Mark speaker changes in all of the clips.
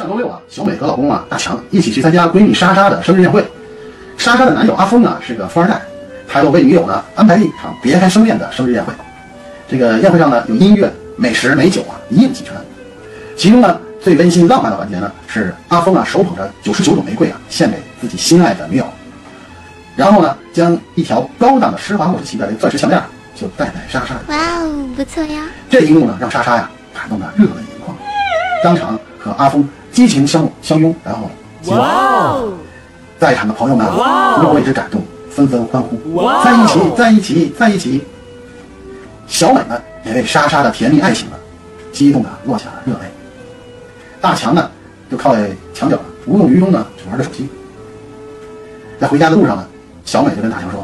Speaker 1: 上周六啊，小美和老公啊大强一起去参加闺蜜莎莎的生日宴会。莎莎的男友阿峰啊是个富二代，他又为女友呢安排了一场别开生面的生日宴会。这个宴会上呢有音乐、美食、美酒啊一应俱全。其中呢最温馨浪漫的环节呢是阿峰啊手捧着九十九朵玫瑰啊献给自己心爱的女友，然后呢将一条高档的施华洛世奇的钻石项链就戴在莎莎的。
Speaker 2: 哇哦，不错呀！
Speaker 1: 这一幕呢让莎莎呀感动得热泪盈眶，当场和阿峰激情相相拥，然后。在场的朋友们若为之感动，纷纷欢呼：“在一起，在一起，在一起！”小美呢也为莎莎的甜蜜爱情呢激动的落下了热泪。大强呢就靠在墙角无动于衷的玩着手机。在回家的路上呢，小美就跟大强说：“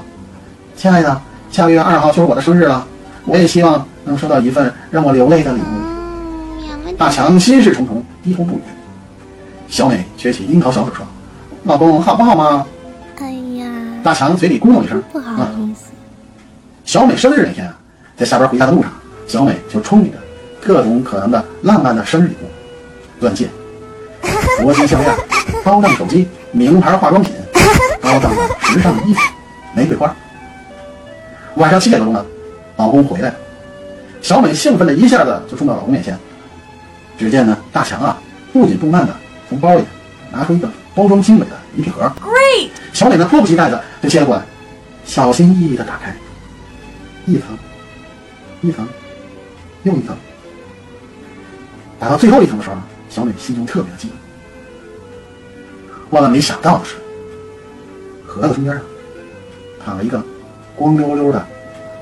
Speaker 1: 亲爱的，下个月二号就是我的生日了，我也希望能收到一份让我流泪的礼物。”大强心事重重，低头不语。小美撅起樱桃小嘴说：“老公好不好嘛
Speaker 2: 哎呀，？”
Speaker 1: 大强嘴里咕哝一声：“
Speaker 2: 不好
Speaker 1: 嗯。
Speaker 2: 意思，
Speaker 1: 小美生日那天啊，在下班回家的路上，小美就憧憬着各种可能的浪漫的生日礼物：钻戒、铂金项链、高档手机、名牌化妆品、高档的时尚衣服、玫瑰花。晚上七点多钟呢，老公回来了，小美兴奋的一下子就冲到老公面前。只见呢，大强啊，不紧不慢的从包里拿出一个包装精美的礼品盒。Great！小美呢，迫不及待的就接了过来，小心翼翼的打开，一层，一层，又一层。打到最后一层的时候，小美心中特别的激动。万万没想到的是，盒子中间啊，躺了一个光溜溜的、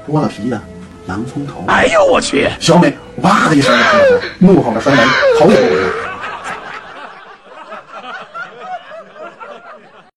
Speaker 1: 剥了皮的洋葱头。
Speaker 3: 哎呦我去！
Speaker 1: 小美哇的一声怒吼着摔门，头也不回